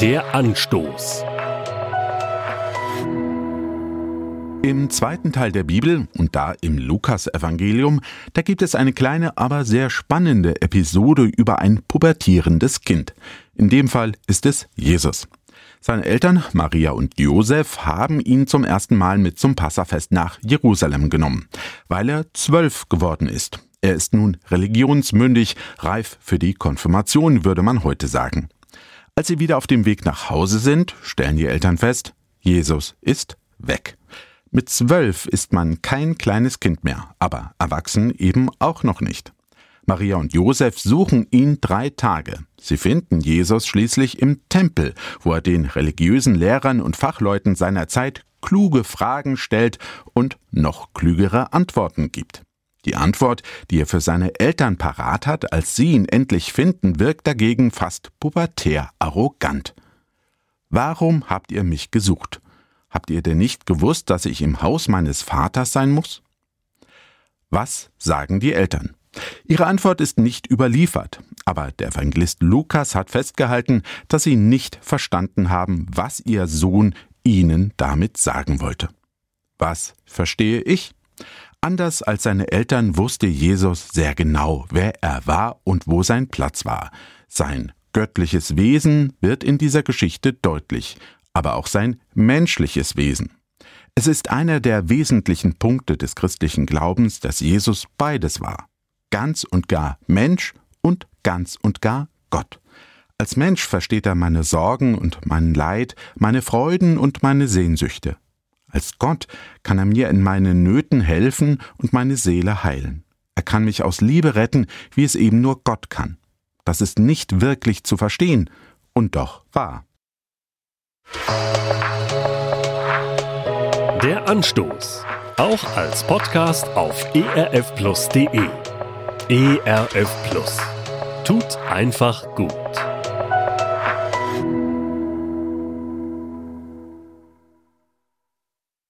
Der Anstoß. Im zweiten Teil der Bibel und da im Lukasevangelium, da gibt es eine kleine, aber sehr spannende Episode über ein pubertierendes Kind. In dem Fall ist es Jesus. Seine Eltern, Maria und Josef, haben ihn zum ersten Mal mit zum Passafest nach Jerusalem genommen, weil er zwölf geworden ist. Er ist nun religionsmündig, reif für die Konfirmation, würde man heute sagen. Als sie wieder auf dem Weg nach Hause sind, stellen die Eltern fest, Jesus ist weg. Mit zwölf ist man kein kleines Kind mehr, aber erwachsen eben auch noch nicht. Maria und Josef suchen ihn drei Tage. Sie finden Jesus schließlich im Tempel, wo er den religiösen Lehrern und Fachleuten seiner Zeit kluge Fragen stellt und noch klügere Antworten gibt. Die Antwort, die er für seine Eltern parat hat, als sie ihn endlich finden, wirkt dagegen fast pubertär arrogant. Warum habt ihr mich gesucht? Habt ihr denn nicht gewusst, dass ich im Haus meines Vaters sein muss? Was sagen die Eltern? Ihre Antwort ist nicht überliefert, aber der Evangelist Lukas hat festgehalten, dass sie nicht verstanden haben, was ihr Sohn ihnen damit sagen wollte. Was verstehe ich? Anders als seine Eltern wusste Jesus sehr genau, wer er war und wo sein Platz war. Sein göttliches Wesen wird in dieser Geschichte deutlich, aber auch sein menschliches Wesen. Es ist einer der wesentlichen Punkte des christlichen Glaubens, dass Jesus beides war. Ganz und gar Mensch und ganz und gar Gott. Als Mensch versteht er meine Sorgen und mein Leid, meine Freuden und meine Sehnsüchte. Als Gott kann er mir in meinen Nöten helfen und meine Seele heilen. Er kann mich aus Liebe retten, wie es eben nur Gott kann. Das ist nicht wirklich zu verstehen und doch wahr. Der Anstoß. Auch als Podcast auf erfplus.de. ERF Plus. Tut einfach gut.